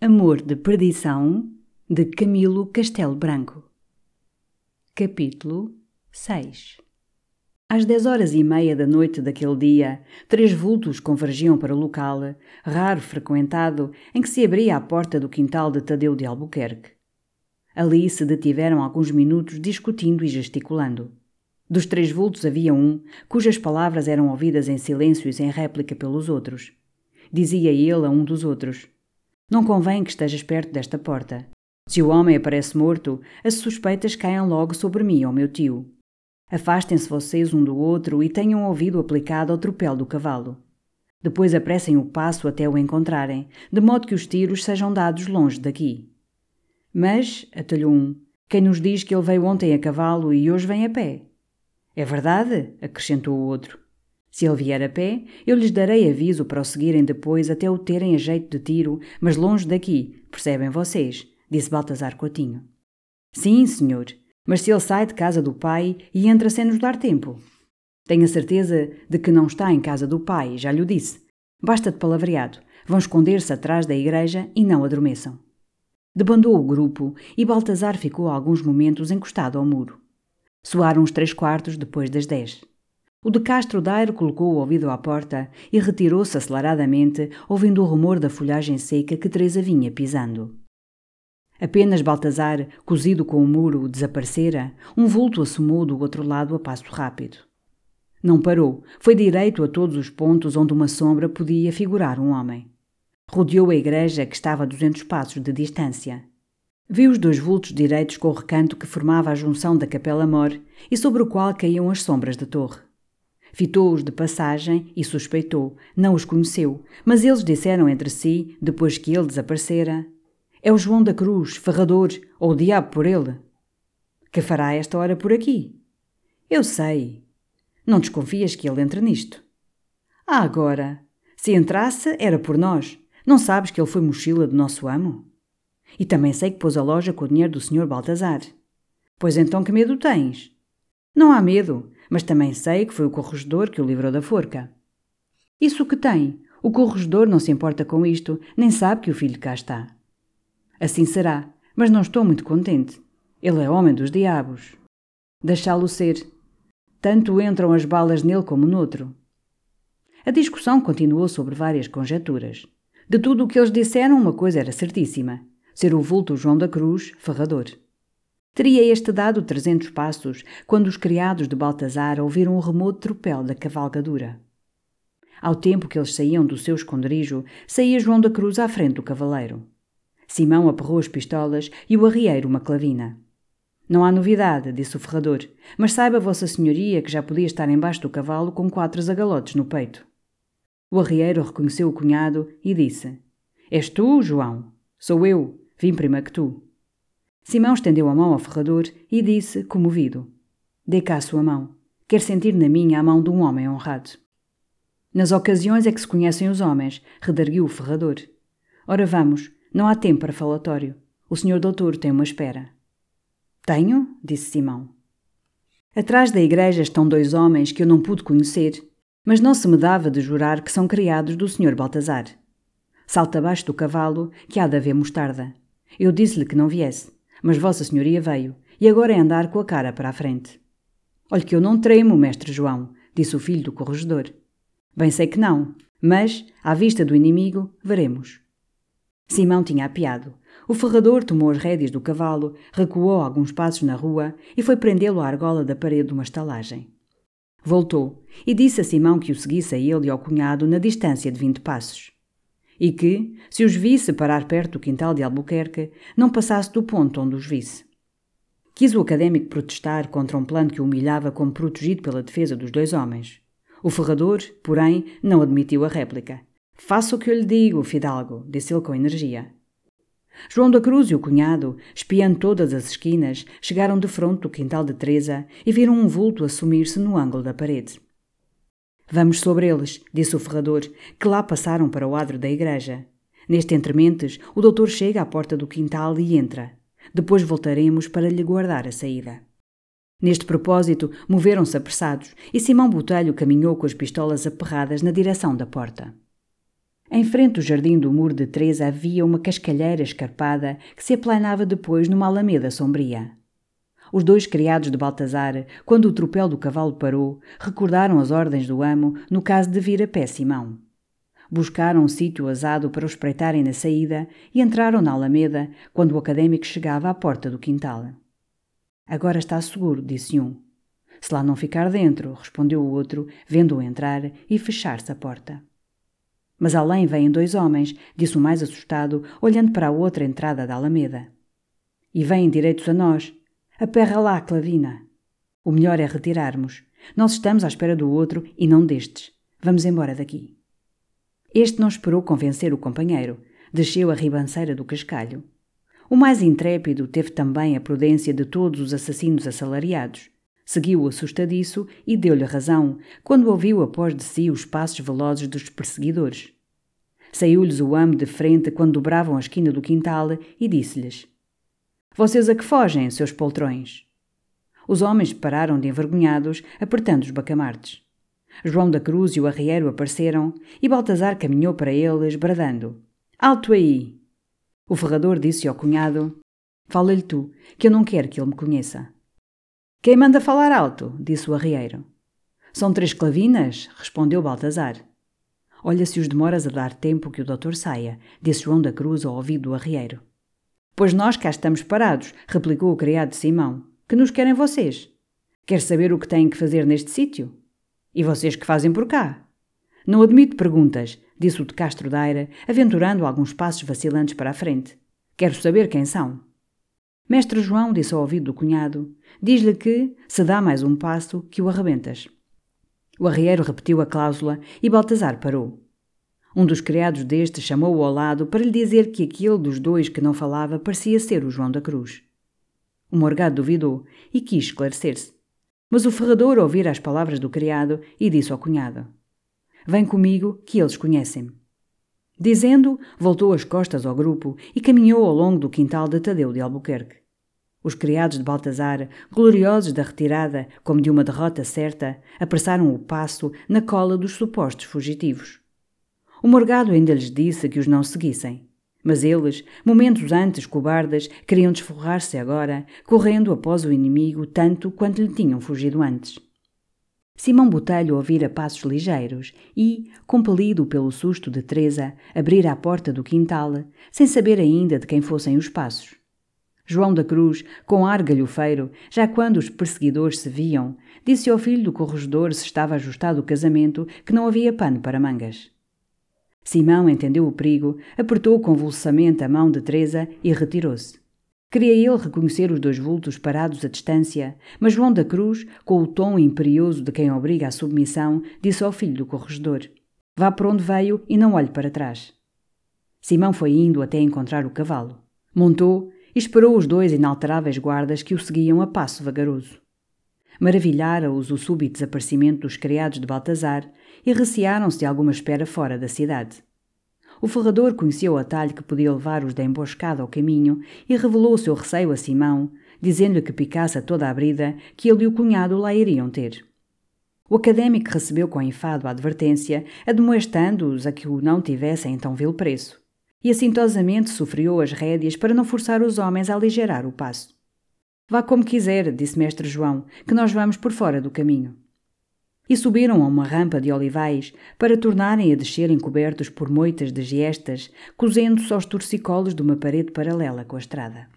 Amor de Perdição de Camilo Castelo Branco. Capítulo 6 Às dez horas e meia da noite daquele dia, três vultos convergiam para o local, raro frequentado, em que se abria a porta do quintal de Tadeu de Albuquerque. Ali se detiveram alguns minutos discutindo e gesticulando. Dos três vultos havia um, cujas palavras eram ouvidas em silêncio e sem réplica pelos outros. Dizia ele a um dos outros – não convém que estejas perto desta porta. Se o homem aparece morto, as suspeitas caem logo sobre mim ou meu tio. Afastem-se vocês um do outro e tenham ouvido aplicado ao tropel do cavalo. Depois apressem o passo até o encontrarem, de modo que os tiros sejam dados longe daqui. Mas, atalhou um, quem nos diz que ele veio ontem a cavalo e hoje vem a pé? É verdade, acrescentou o outro. Se ele vier a pé, eu lhes darei aviso para o seguirem depois até o terem a jeito de tiro, mas longe daqui, percebem vocês? disse Baltazar Coutinho. Sim, senhor, mas se ele sai de casa do pai e entra sem nos dar tempo. Tenho a certeza de que não está em casa do pai, já lhe disse. Basta de palavreado. Vão esconder-se atrás da igreja e não adormeçam. Debandou o grupo e Baltazar ficou alguns momentos encostado ao muro. Soaram os três quartos depois das dez. O de Castro Daire colocou o ouvido à porta e retirou-se aceleradamente, ouvindo o rumor da folhagem seca que Teresa vinha pisando. Apenas Baltazar, cozido com o muro, desaparecera, um vulto assomou do outro lado a passo rápido. Não parou, foi direito a todos os pontos onde uma sombra podia figurar um homem. Rodeou a igreja que estava a duzentos passos de distância. Viu os dois vultos direitos com o recanto que formava a junção da Capela Mor e sobre o qual caíam as sombras da torre. Fitou-os de passagem e suspeitou, não os conheceu, mas eles disseram entre si, depois que ele desaparecera: É o João da Cruz, ferrador, ou o diabo por ele. Que fará esta hora por aqui? Eu sei. Não desconfias que ele entre nisto? Ah, agora! Se entrasse, era por nós. Não sabes que ele foi mochila do nosso amo? E também sei que pôs a loja com o dinheiro do Sr. Baltazar. Pois então que medo tens? Não há medo mas também sei que foi o corregedor que o livrou da forca. Isso que tem. O corregedor não se importa com isto, nem sabe que o filho cá está. Assim será, mas não estou muito contente. Ele é homem dos diabos. Deixá-lo ser. Tanto entram as balas nele como noutro. A discussão continuou sobre várias conjecturas. De tudo o que eles disseram, uma coisa era certíssima: ser o vulto João da Cruz, ferrador. Teria este dado trezentos passos quando os criados de Baltazar ouviram o remoto tropel da cavalgadura. Ao tempo que eles saíam do seu esconderijo, saía João da Cruz à frente do cavaleiro. Simão aperrou as pistolas e o arrieiro uma clavina. Não há novidade, disse o ferrador, mas saiba Vossa Senhoria que já podia estar embaixo do cavalo com quatro zagalotes no peito. O arrieiro reconheceu o cunhado e disse: És tu, João? Sou eu. Vim primeiro que tu. Simão estendeu a mão ao ferrador e disse, comovido: Dê cá a sua mão. Quer sentir na minha a mão de um homem honrado. Nas ocasiões é que se conhecem os homens, redarguiu o ferrador. Ora vamos, não há tempo para falatório. O senhor doutor tem uma espera. Tenho, disse Simão. Atrás da igreja estão dois homens que eu não pude conhecer, mas não se me dava de jurar que são criados do senhor Baltazar. Salta abaixo do cavalo, que há de haver mostarda. Eu disse-lhe que não viesse. Mas Vossa Senhoria veio, e agora é andar com a cara para a frente. Olhe que eu não tremo, mestre João, disse o filho do corregedor. Bem sei que não, mas, à vista do inimigo, veremos. Simão tinha apiado. O ferrador tomou as rédeas do cavalo, recuou alguns passos na rua e foi prendê-lo à argola da parede de uma estalagem. Voltou e disse a Simão que o seguisse a ele e ao cunhado na distância de vinte passos e que, se os visse parar perto do quintal de Albuquerque, não passasse do ponto onde os visse. Quis o académico protestar contra um plano que o humilhava como protegido pela defesa dos dois homens. O ferrador, porém, não admitiu a réplica. Faça o que eu lhe digo, Fidalgo, disse ele com energia. João da Cruz e o cunhado, espiando todas as esquinas, chegaram de fronte do quintal de Teresa e viram um vulto assumir-se no ângulo da parede. Vamos sobre eles, disse o ferrador, que lá passaram para o adro da igreja. Neste entrementes, o doutor chega à porta do quintal e entra. Depois voltaremos para lhe guardar a saída. Neste propósito, moveram-se apressados e Simão Botelho caminhou com as pistolas aperradas na direção da porta. Em frente do jardim do muro de Teresa havia uma cascalheira escarpada que se aplanava depois numa alameda sombria. Os dois criados de Baltazar, quando o tropel do cavalo parou, recordaram as ordens do amo no caso de vir a pé Simão. Buscaram um sítio asado para o espreitarem na saída e entraram na alameda quando o académico chegava à porta do quintal. Agora está seguro, disse um. Se lá não ficar dentro, respondeu o outro, vendo-o entrar e fechar-se a porta. Mas além vêm dois homens, disse o mais assustado, olhando para a outra entrada da alameda. E vêm direitos a nós. Aperra lá, Clavina. O melhor é retirarmos. Nós estamos à espera do outro e não destes. Vamos embora daqui. Este não esperou convencer o companheiro. Desceu a ribanceira do cascalho. O mais intrépido teve também a prudência de todos os assassinos assalariados. Seguiu-o assustadiço e deu-lhe razão, quando ouviu após de si os passos velozes dos perseguidores. Saiu-lhes o amo de frente quando dobravam a esquina do quintal e disse-lhes: Vocês a que fogem, seus poltrões? Os homens pararam de envergonhados, apertando os bacamartes. João da Cruz e o arrieiro apareceram e Baltazar caminhou para eles, bradando: Alto aí! O ferrador disse ao cunhado: Fala-lhe tu, que eu não quero que ele me conheça. Quem manda falar alto? disse o arrieiro. São três clavinas? respondeu Baltazar. Olha se os demoras a dar tempo que o doutor saia, disse João da Cruz ao ouvido do arrieiro. Pois nós cá estamos parados, replicou o criado de Simão. Que nos querem vocês? Quer saber o que têm que fazer neste sítio? E vocês que fazem por cá? Não admito perguntas, disse o de Castro Daira, aventurando alguns passos vacilantes para a frente. Quero saber quem são. Mestre João disse ao ouvido do cunhado: Diz-lhe que, se dá mais um passo, que o arrebentas. O arrieiro repetiu a cláusula e Baltazar parou. Um dos criados deste chamou-o ao lado para lhe dizer que aquele dos dois que não falava parecia ser o João da Cruz. O morgado duvidou e quis esclarecer-se. Mas o ferrador ouvira as palavras do criado e disse ao cunhado: Vem comigo, que eles conhecem-me. Dizendo, voltou as costas ao grupo e caminhou ao longo do quintal de Tadeu de Albuquerque. Os criados de Baltazar, gloriosos da retirada, como de uma derrota certa, apressaram o passo na cola dos supostos fugitivos. O morgado ainda lhes disse que os não seguissem. Mas eles, momentos antes cobardes, queriam desforrar-se agora, correndo após o inimigo tanto quanto lhe tinham fugido antes. Simão Botelho ouvira passos ligeiros e, compelido pelo susto de Teresa, abrira a porta do quintal, sem saber ainda de quem fossem os passos. João da Cruz, com ar galhofeiro, já quando os perseguidores se viam, disse ao filho do corregedor se estava ajustado o casamento que não havia pano para mangas. Simão entendeu o perigo, apertou convulsamente a mão de Teresa e retirou-se. Queria ele reconhecer os dois vultos parados à distância, mas João da Cruz, com o tom imperioso de quem obriga à submissão, disse ao filho do corregedor: Vá por onde veio e não olhe para trás. Simão foi indo até encontrar o cavalo. Montou e esperou os dois inalteráveis guardas que o seguiam a passo vagaroso. Maravilhara-os o súbito desaparecimento dos criados de Baltazar e recearam-se de alguma espera fora da cidade. O ferrador conhecia o atalho que podia levar-os da emboscada ao caminho e revelou o seu receio a Simão, dizendo-lhe que picasse a toda a brida que ele e o cunhado lá iriam ter. O académico recebeu com enfado a advertência, admoestando-os a que o não tivessem em tão vil preço, e assintosamente sofriou as rédeas para não forçar os homens a aligerar o passo. Vá como quiser, disse mestre João, que nós vamos por fora do caminho e subiram a uma rampa de olivais para tornarem a descer encobertos por moitas de giestas, cozendo-se aos torcicolos de uma parede paralela com a estrada.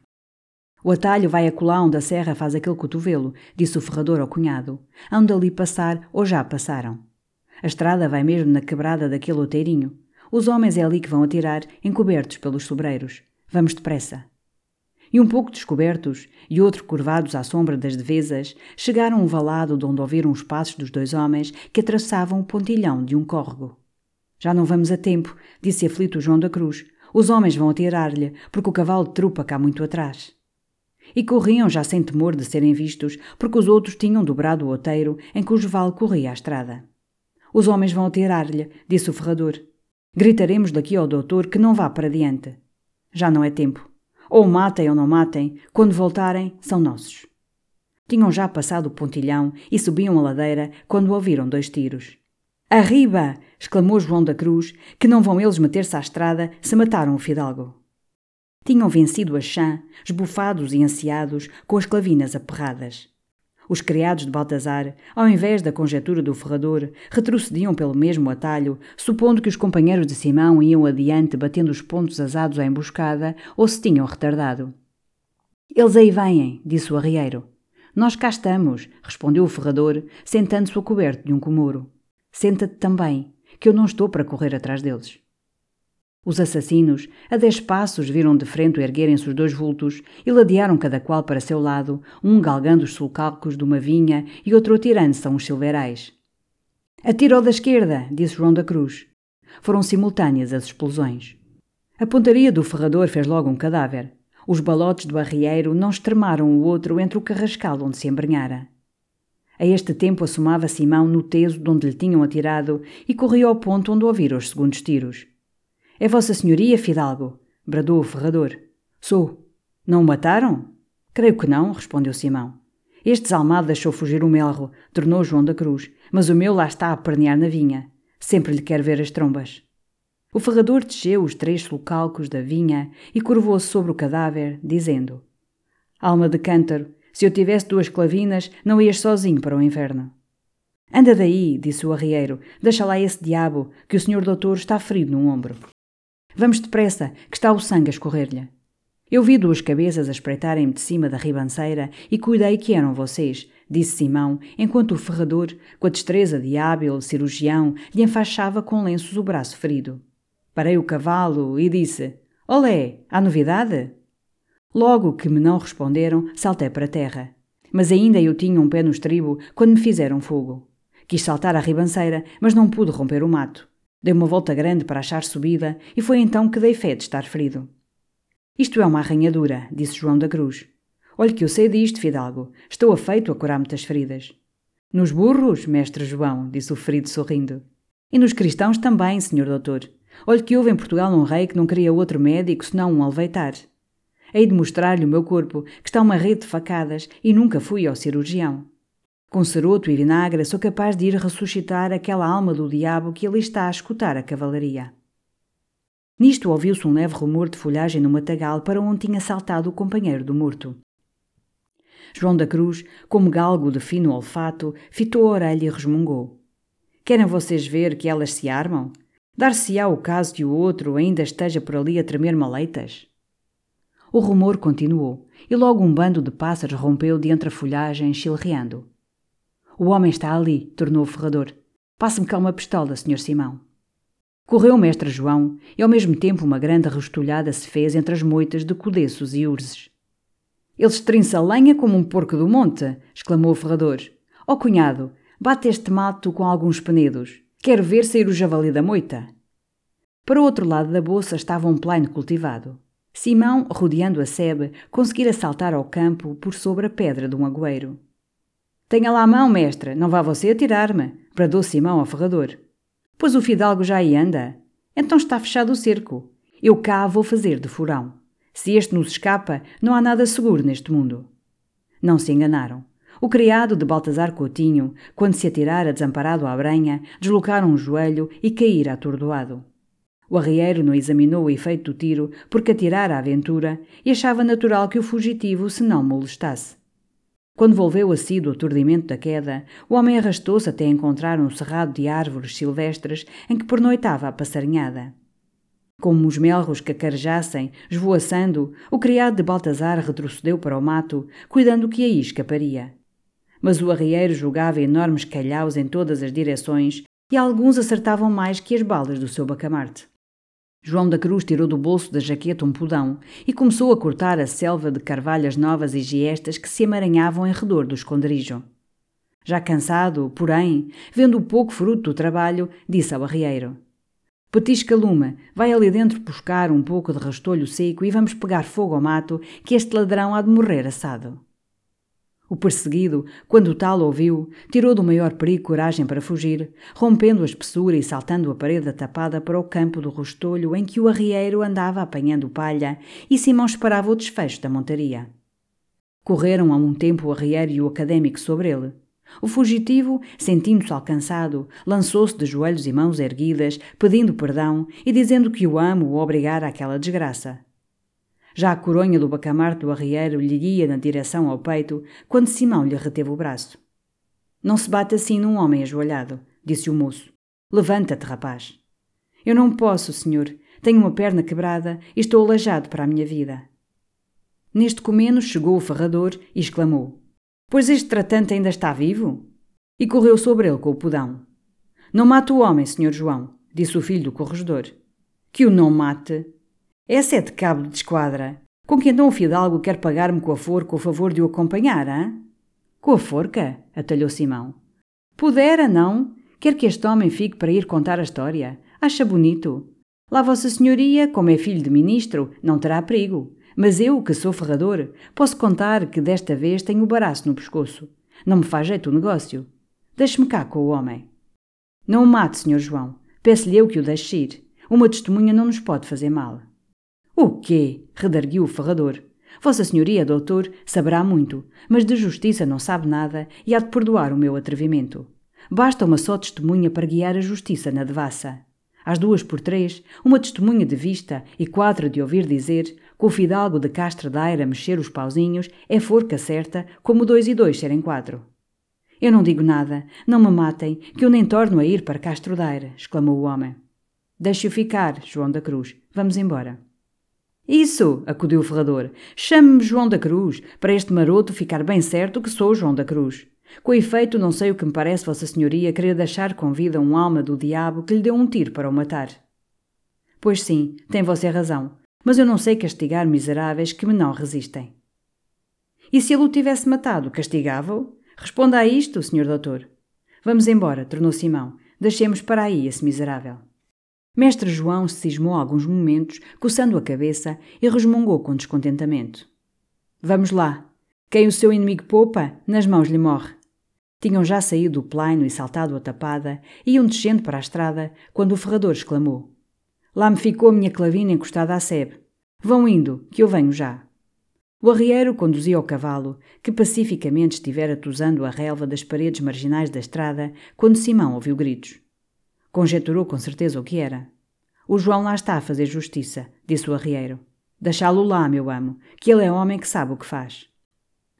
O atalho vai acolá onde a serra faz aquele cotovelo, disse o ferrador ao cunhado. Hão de ali passar ou já passaram. A estrada vai mesmo na quebrada daquele outeirinho. Os homens é ali que vão atirar, encobertos pelos sobreiros. Vamos depressa e um pouco descobertos, e outro curvados à sombra das devesas, chegaram a um valado de onde ouviram os passos dos dois homens que atravessavam o pontilhão de um córrego. Já não vamos a tempo, disse aflito João da Cruz. Os homens vão atirar-lhe, porque o cavalo trupa cá muito atrás. E corriam já sem temor de serem vistos, porque os outros tinham dobrado o outeiro em cujo vale corria a estrada. Os homens vão atirar-lhe, disse o ferrador. Gritaremos daqui ao doutor que não vá para diante. Já não é tempo. Ou matem ou não matem, quando voltarem, são nossos. Tinham já passado o pontilhão e subiam a ladeira quando ouviram dois tiros. Arriba! exclamou João da Cruz, que não vão eles meter-se à estrada se mataram o fidalgo. Tinham vencido a chã, esbufados e ansiados, com as clavinas aperradas. Os criados de Baltazar, ao invés da conjetura do ferrador, retrocediam pelo mesmo atalho, supondo que os companheiros de Simão iam adiante batendo os pontos asados à emboscada ou se tinham retardado. Eles aí vêm, disse o arrieiro. Nós cá estamos, respondeu o ferrador, sentando-se a coberto de um comuro. Senta-te também, que eu não estou para correr atrás deles. Os assassinos, a dez passos, viram de frente erguerem-se os dois vultos e ladearam cada qual para seu lado, um galgando os sulcalcos de uma vinha e outro atirando-se a uns silverais. Atirou da esquerda, disse João da Cruz. Foram simultâneas as explosões. A pontaria do ferrador fez logo um cadáver. Os balotes do arrieiro não extremaram o outro entre o carrascal onde se embrenhara. A este tempo assomava Simão no teso de onde lhe tinham atirado e corria ao ponto onde ouvira os segundos tiros. É Vossa Senhoria, Fidalgo? bradou o ferrador. Sou. Não o mataram? Creio que não, respondeu Simão. Este desalmado deixou fugir o melro, tornou João da Cruz, mas o meu lá está a pernear na vinha. Sempre lhe quer ver as trombas. O ferrador desceu os três sulcalcos da vinha e curvou-se sobre o cadáver, dizendo: Alma de cântaro, se eu tivesse duas clavinas, não ias sozinho para o inferno. Anda daí, disse o arrieiro, deixa lá esse diabo, que o senhor doutor está ferido num ombro. Vamos depressa, que está o sangue a escorrer-lhe. Eu vi duas cabeças a espreitarem-me de cima da ribanceira e cuidei que eram vocês, disse Simão, enquanto o ferrador, com a destreza de hábil cirurgião, lhe enfaixava com lenços o braço ferido. Parei o cavalo e disse: Olé, há novidade? Logo que me não responderam, saltei para a terra. Mas ainda eu tinha um pé no estribo quando me fizeram fogo. Quis saltar a ribanceira, mas não pude romper o mato. Dei uma volta grande para achar subida e foi então que dei fé de estar ferido. Isto é uma arranhadura, disse João da Cruz. Olhe que eu sei disto, Fidalgo. Estou afeito a curar muitas feridas. Nos burros, mestre João, disse o ferido sorrindo. E nos cristãos também, senhor doutor. Olhe que houve em Portugal um rei que não queria outro médico senão um alveitar. Hei de mostrar-lhe o meu corpo, que está uma rede de facadas, e nunca fui ao cirurgião. Com ceroto e vinagre sou capaz de ir ressuscitar aquela alma do diabo que ali está a escutar a cavalaria. Nisto ouviu-se um leve rumor de folhagem no matagal para onde tinha saltado o companheiro do morto. João da Cruz, como galgo de fino olfato, fitou a orelha e resmungou. Querem vocês ver que elas se armam? Dar-se-á o caso de o outro ainda esteja por ali a tremer maleitas? O rumor continuou, e logo um bando de pássaros rompeu de entre a folhagem, chilreando. O homem está ali, tornou o ferrador. Passe-me cá uma pistola, Sr. Simão. Correu o mestre João, e ao mesmo tempo uma grande restolhada se fez entre as moitas de codeços e urzes. Ele estrinça a lenha como um porco do monte, exclamou o ferrador. Ó oh, cunhado, bate este mato com alguns penedos. Quero ver sair o javali da moita. Para o outro lado da bolsa estava um plaino cultivado. Simão, rodeando a sebe, conseguira saltar ao campo por sobre a pedra de um agüeiro. Tenha lá a mão, mestre, não vá você atirar-me, bradou Simão ao ferrador. Pois o fidalgo já aí anda. Então está fechado o cerco. Eu cá vou fazer de furão. Se este nos escapa, não há nada seguro neste mundo. Não se enganaram. O criado de Baltazar Coutinho, quando se atirara desamparado à brenha, deslocara um joelho e caíra atordoado. O arrieiro não examinou o efeito do tiro porque atirara a aventura e achava natural que o fugitivo se não molestasse. Quando volveu a si do aturdimento da queda, o homem arrastou-se até encontrar um cerrado de árvores silvestres em que pernoitava a passarinhada. Como os melros que acarejassem, esvoaçando, o criado de Baltazar retrocedeu para o mato, cuidando que aí escaparia. Mas o arrieiro jogava enormes calhaus em todas as direções e alguns acertavam mais que as balas do seu bacamarte. João da Cruz tirou do bolso da jaqueta um pudão e começou a cortar a selva de carvalhas novas e giestas que se emaranhavam em redor do esconderijo. Já cansado, porém, vendo o pouco fruto do trabalho, disse ao arrieiro: Petisca Luma, vai ali dentro buscar um pouco de rastolho seco e vamos pegar fogo ao mato, que este ladrão há de morrer assado. O perseguido, quando tal ouviu, tirou do maior perigo coragem para fugir, rompendo a espessura e saltando a parede tapada para o campo do rostolho em que o arrieiro andava apanhando palha e Simão esperava o desfecho da montaria. Correram a um tempo o arrieiro e o académico sobre ele. O fugitivo, sentindo-se alcançado, lançou-se de joelhos e mãos erguidas, pedindo perdão e dizendo que o amo o obrigara àquela desgraça. Já a coronha do bacamarte do arrieiro lhe ia na direção ao peito, quando Simão lhe reteve o braço. Não se bate assim num homem ajoelhado, disse o moço. Levanta-te, rapaz. Eu não posso, senhor. Tenho uma perna quebrada e estou aleijado para a minha vida. Neste comeno chegou o ferrador e exclamou: Pois este tratante ainda está vivo? E correu sobre ele com o pudão. Não mate o homem, senhor João, disse o filho do corregedor. Que o não mate? Essa é de cabo de esquadra. Com que então o fidalgo quer pagar-me com a forca o favor de o acompanhar, hã? Com a forca? atalhou Simão. Pudera, não? Quer que este homem fique para ir contar a história? Acha bonito? Lá Vossa Senhoria, como é filho de ministro, não terá perigo. Mas eu, que sou ferrador, posso contar que desta vez tenho o baraço no pescoço. Não me faz jeito o negócio. Deixe-me cá com o homem. Não o mate, Sr. João. Peço-lhe eu que o deixe ir. Uma testemunha não nos pode fazer mal. O quê? redarguiu o ferrador. Vossa Senhoria, doutor, saberá muito, mas de justiça não sabe nada e há de perdoar o meu atrevimento. Basta uma só testemunha para guiar a justiça na devassa. Às duas por três, uma testemunha de vista e quatro de ouvir dizer, com o fidalgo de Castra Daira mexer os pauzinhos, é forca certa, como dois e dois serem quatro. Eu não digo nada, não me matem, que eu nem torno a ir para Castro Daira, exclamou o homem. Deixe-o ficar, João da Cruz. Vamos embora. Isso, acudiu o ferrador. Chame-me João da Cruz, para este maroto ficar bem certo que sou João da Cruz. Com efeito, não sei o que me parece Vossa Senhoria querer deixar com vida um alma do diabo que lhe deu um tiro para o matar. Pois sim, tem você razão, mas eu não sei castigar miseráveis que me não resistem. E se ele o tivesse matado, castigava-o? Responda a isto, senhor doutor. Vamos embora, tornou Simão. Deixemos para aí esse miserável. Mestre João cismou alguns momentos, coçando a cabeça, e resmungou com descontentamento. Vamos lá. Quem o seu inimigo poupa, nas mãos lhe morre. Tinham já saído do plaino e saltado a tapada, e iam descendo para a estrada, quando o ferrador exclamou: Lá me ficou a minha clavina encostada à sebe. Vão indo, que eu venho já. O arrieiro conduzia o cavalo, que pacificamente estivera tosando a relva das paredes marginais da estrada, quando Simão ouviu gritos. Conjeturou com certeza o que era. O João lá está a fazer justiça, disse o arrieiro. Deixá-lo lá, meu amo, que ele é homem que sabe o que faz.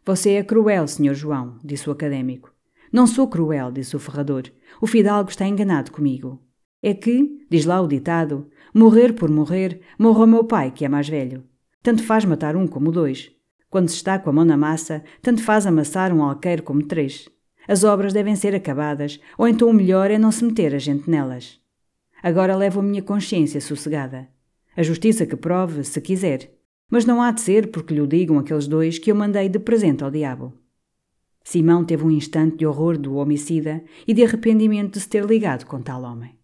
Você é cruel, senhor João, disse o académico. Não sou cruel, disse o ferrador. O fidalgo está enganado comigo. É que, diz lá o ditado, morrer por morrer, morra meu pai, que é mais velho. Tanto faz matar um como dois. Quando se está com a mão na massa, tanto faz amassar um alqueiro como três. As obras devem ser acabadas, ou então o melhor é não se meter a gente nelas. Agora levo a minha consciência sossegada. A justiça que prove, se quiser. Mas não há de ser porque lhe digam aqueles dois que eu mandei de presente ao diabo. Simão teve um instante de horror do homicida e de arrependimento de se ter ligado com tal homem.